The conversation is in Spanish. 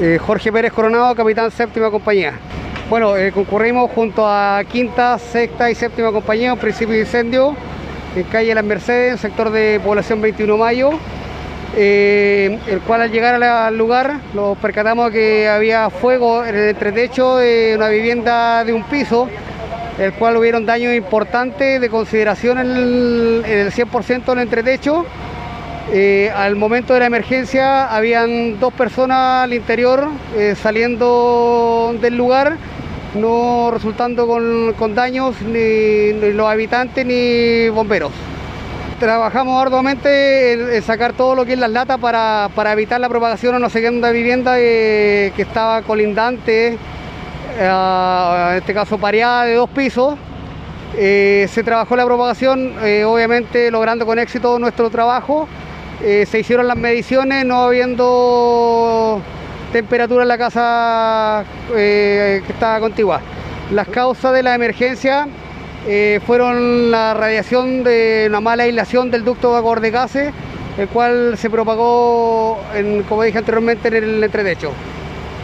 Eh, Jorge Pérez Coronado, capitán séptima compañía. Bueno, eh, concurrimos junto a quinta, sexta y séptima compañía, un principio de incendio en calle Las Mercedes, sector de población 21 Mayo, eh, el cual al llegar al lugar nos percatamos que había fuego en el entretecho de una vivienda de un piso, el cual hubieron daños importantes de consideración en el, en el 100% del entretecho. Eh, al momento de la emergencia habían dos personas al interior eh, saliendo del lugar, no resultando con, con daños ni, los habitantes ni bomberos. Trabajamos arduamente en, sacar todo lo que es las latas para, para evitar la propagación a una segunda vivienda eh, que estaba colindante, en este caso pareada de dos pisos. Se trabajó la propagación, obviamente logrando con éxito nuestro trabajo. Eh, se hicieron las mediciones, no habiendo temperatura en la casa eh, que estaba contigua. Las causas de la emergencia eh, fueron la radiación de una mala aislación del ducto de gases, el cual se propagó, como dije anteriormente, en el entretecho.